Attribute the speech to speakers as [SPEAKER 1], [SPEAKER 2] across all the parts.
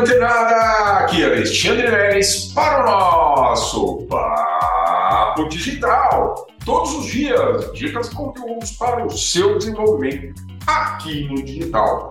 [SPEAKER 1] antenada! Aqui é Alexandre Neres para o nosso Papo Digital. Todos os dias, dicas e conteúdos para o seu desenvolvimento aqui no digital.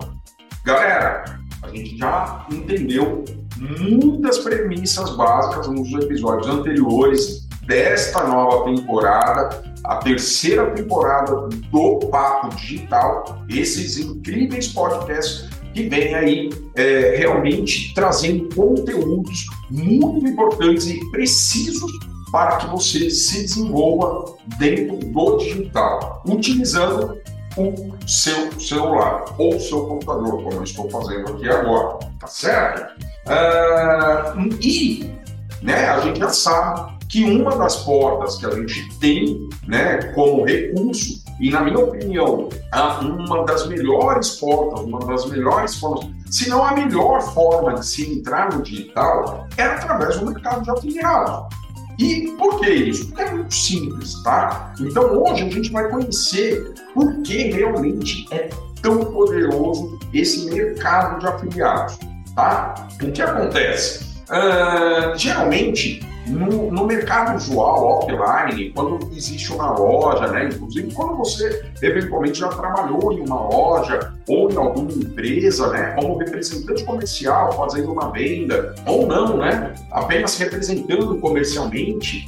[SPEAKER 1] Galera, a gente já entendeu muitas premissas básicas nos episódios anteriores desta nova temporada, a terceira temporada do Papo Digital, esses incríveis podcasts que vem aí é, realmente trazendo conteúdos muito importantes e precisos para que você se desenvolva dentro do digital, utilizando o seu celular ou seu computador, como eu estou fazendo aqui agora, tá certo? Uh, e né, a gente já sabe que uma das portas que a gente tem né, como recurso, e na minha opinião, uma das melhores portas, uma das melhores formas, se não a melhor forma de se entrar no digital, é através do mercado de afiliados. E por que isso? Porque é muito simples, tá? Então hoje a gente vai conhecer por que realmente é tão poderoso esse mercado de afiliados, tá? O que acontece? Uh, geralmente no, no, mercado usual, offline, quando existe uma loja, né? Inclusive quando você eventualmente já trabalhou em uma loja ou em alguma empresa, né? Como representante comercial, fazendo uma venda, ou não, né? Apenas representando comercialmente,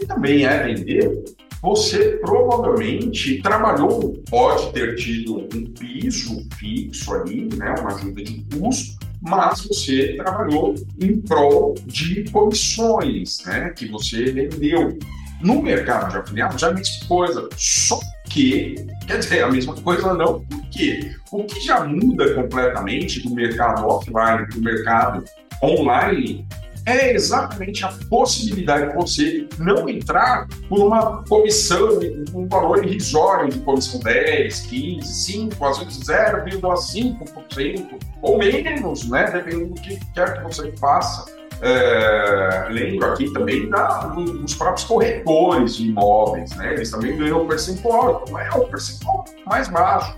[SPEAKER 1] e também é vender, você provavelmente trabalhou, pode ter tido um piso fixo ali, né? Uma ajuda de custo, mas você trabalhou em prol de comissões, né, que você vendeu. No mercado de afiliados já é a mesma coisa, só que, quer dizer, a mesma coisa não, porque o que já muda completamente do mercado offline para o mercado online é exatamente a possibilidade de você não entrar por uma comissão, um valor irrisório de comissão 10, 15, 5, às vezes 0,5% ou menos, né? Dependendo do que quer que você faça. É, lembro aqui também da, dos próprios corretores de imóveis, né? Eles também ganham um percentual, não é um percentual mais baixo.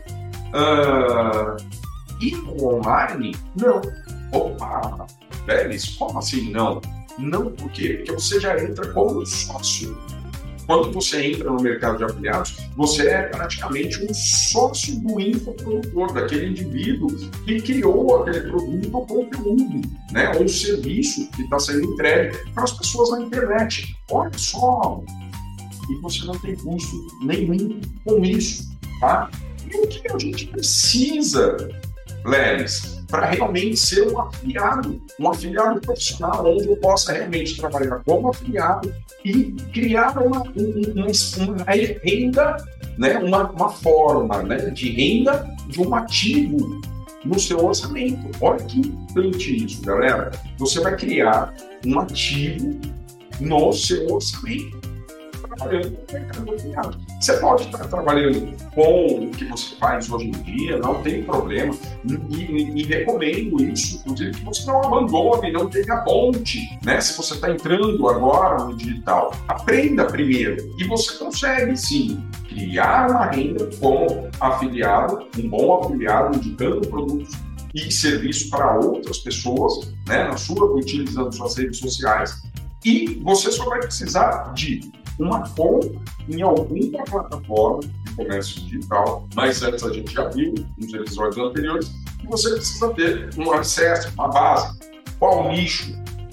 [SPEAKER 1] Uh, e no online, não. Opa, Vélez, como assim não? Não por quê? Porque você já entra como sócio. Quando você entra no mercado de afiliados, você é praticamente um sócio do infoprodutor, daquele indivíduo que criou aquele produto ou conteúdo, né? ou serviço que está sendo entregue para as pessoas na internet. Olha só, e você não tem custo nenhum com isso. Tá? E o que a gente precisa, Lelis? Para realmente ser um afiliado, um afiliado profissional, onde eu possa realmente trabalhar como afiliado e criar uma, uma, uma renda, né, uma, uma forma né, de renda de um ativo no seu orçamento. Olha que importante isso, galera. Você vai criar um ativo no seu orçamento trabalhando mercado. Você pode estar trabalhando com o que você faz hoje em dia, não tem problema. E, e, e recomendo isso, inclusive, que você não abandone, não tenha ponte. Né? Se você está entrando agora no digital, aprenda primeiro. E você consegue sim criar uma renda com afiliado, um bom afiliado, indicando produtos e serviços para outras pessoas, né, na sua, utilizando suas redes sociais. E você só vai precisar de uma conta em alguma plataforma de comércio digital, mas antes a gente já viu nos episódios anteriores que você precisa ter um acesso, uma base, qual nicho,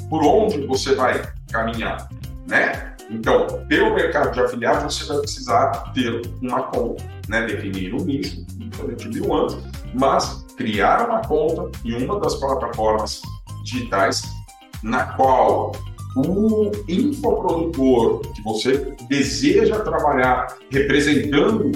[SPEAKER 1] por onde você vai caminhar, né? Então, pelo mercado de afiliados, você vai precisar ter uma conta, né? definir um nicho, como a gente viu antes, mas criar uma conta em uma das plataformas digitais na qual o infoprodutor que você deseja trabalhar representando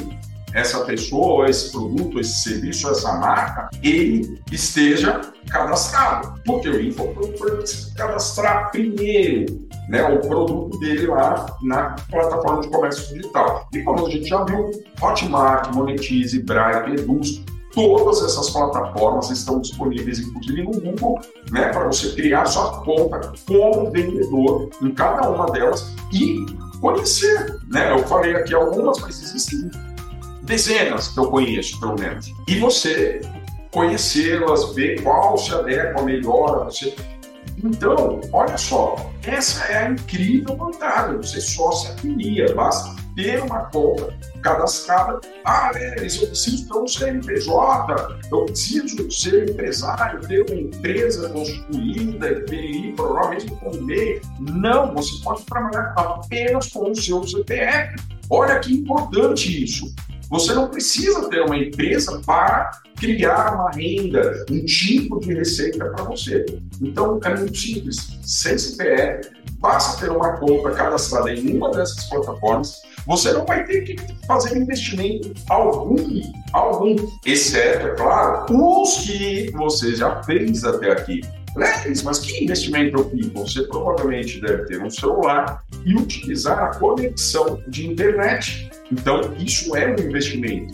[SPEAKER 1] essa pessoa, esse produto, esse serviço, essa marca, ele esteja cadastrado. Porque o infoprodutor precisa cadastrar primeiro né, o produto dele lá na plataforma de comércio digital. E como a gente já viu, Hotmart, Monetize, Bright, Eduz, Todas essas plataformas estão disponíveis, inclusive no Google, né, para você criar sua conta como vendedor em cada uma delas e conhecer. Né? Eu falei aqui algumas, mas existem dezenas que eu conheço, pelo menos. E você conhecê-las, ver qual se adequa melhor você. Então, olha só, essa é a incrível vantagem. Você só se afilia, basta ter uma conta cadastrada. Ah, é, eu preciso ter um CNPJ, eu preciso ser empresário, ter uma empresa constituída, ir provavelmente com e-mail. Não, você pode trabalhar apenas com o seu CPF. Olha que importante isso. Você não precisa ter uma empresa para criar uma renda, um tipo de receita para você. Então, é muito simples. Sem CPF, basta ter uma conta cadastrada em uma dessas plataformas. Você não vai ter que fazer investimento algum, algum, exceto, é claro, os que você já fez até aqui. Leves, mas que investimento eu fiz? Você provavelmente deve ter um celular e utilizar a conexão de internet. Então, isso é um investimento.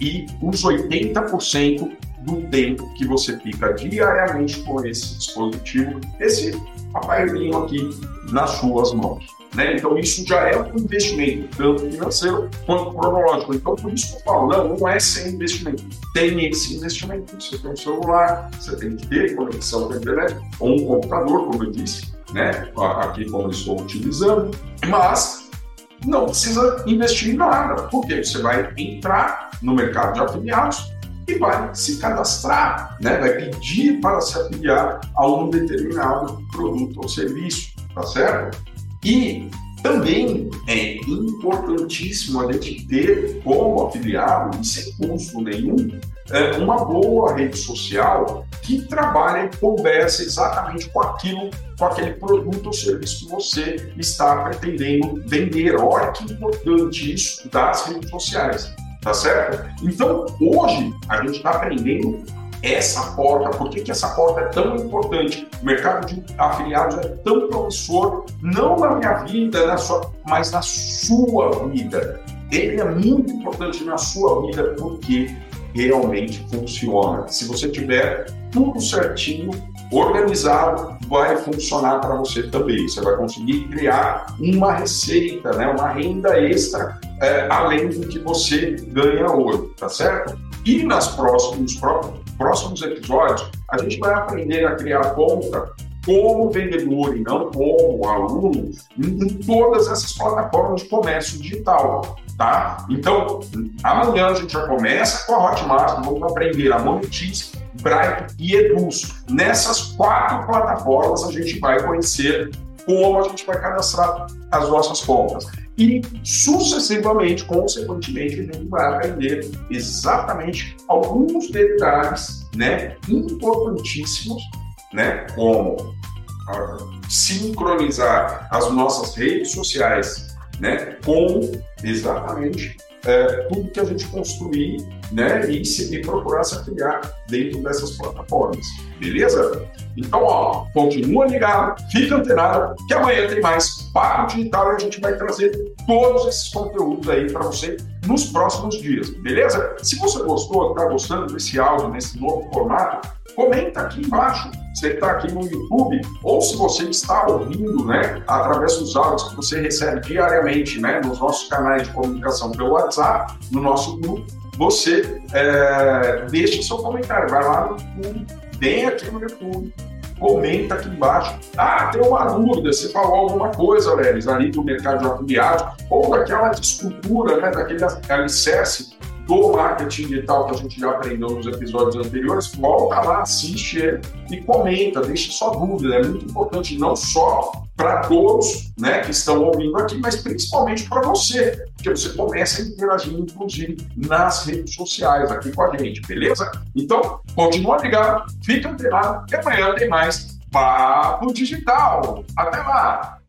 [SPEAKER 1] E os 80% do tempo que você fica diariamente com esse dispositivo, esse aparelhinho aqui nas suas mãos. Né? Então, isso já é um investimento, tanto financeiro quanto cronológico. Então, por isso que eu falo, não, não é sem investimento. Tem esse investimento. Você tem um celular, você tem que ter conexão com a internet, ou um computador, como eu disse, né? aqui como eu estou utilizando, mas não precisa investir em nada, porque você vai entrar no mercado de afiliados e vai se cadastrar, né? vai pedir para se afiliar a um determinado produto ou serviço, tá certo? E também é importantíssimo a gente ter como afiliado, e sem custo nenhum, é, uma boa rede social que trabalhe e converse exatamente com aquilo, com aquele produto ou serviço que você está pretendendo vender. Olha que importante isso das redes sociais, tá certo? Então, hoje, a gente está aprendendo essa porta, por que, que essa porta é tão importante? O mercado de afiliados é tão promissor, não na minha vida, na sua, mas na sua vida. Ele é muito importante na sua vida porque realmente funciona. Se você tiver tudo certinho, organizado, vai funcionar para você também. Você vai conseguir criar uma receita, né? uma renda extra, é, além do que você ganha hoje, tá certo? E nas próximos, próximos episódios, a gente vai aprender a criar conta como vendedor e não como aluno em todas essas plataformas de comércio digital, tá? Então, amanhã a gente já começa com a Hotmart, vamos aprender a Monetize, Bright e Eduz. Nessas quatro plataformas a gente vai conhecer como a gente vai cadastrar as nossas contas. E sucessivamente, consequentemente, a gente vai aprender exatamente alguns detalhes né, importantíssimos, né, como uh, sincronizar as nossas redes sociais né, com exatamente é, tudo que a gente construir né, e, se, e procurar se afiliar dentro dessas plataformas. Beleza? Então, ó, continua ligado, fica antenado, que amanhã tem mais Papo Digital e a gente vai trazer todos esses conteúdos aí para você nos próximos dias, beleza? Se você gostou, está gostando desse áudio, nesse novo formato, comenta aqui embaixo. Você está aqui no YouTube, ou se você está ouvindo, né, através dos áudios que você recebe diariamente, né, nos nossos canais de comunicação pelo WhatsApp, no nosso grupo, você é, deixe seu comentário. Vai lá no YouTube, vem aqui no YouTube, comenta aqui embaixo. Ah, tem uma dúvida, você falou alguma coisa, Leris, ali do mercado de afiliados, ou daquela estrutura, né, daquele alicerce do marketing digital que a gente já aprendeu nos episódios anteriores, volta lá, assiste ele e comenta, deixe sua dúvida. É muito importante, não só para todos né, que estão ouvindo aqui, mas principalmente para você, porque você começa a interagir, inclusive, nas redes sociais aqui com a gente, beleza? Então, continua ligado, fica antenado, e amanhã tem mais Papo Digital. Até lá!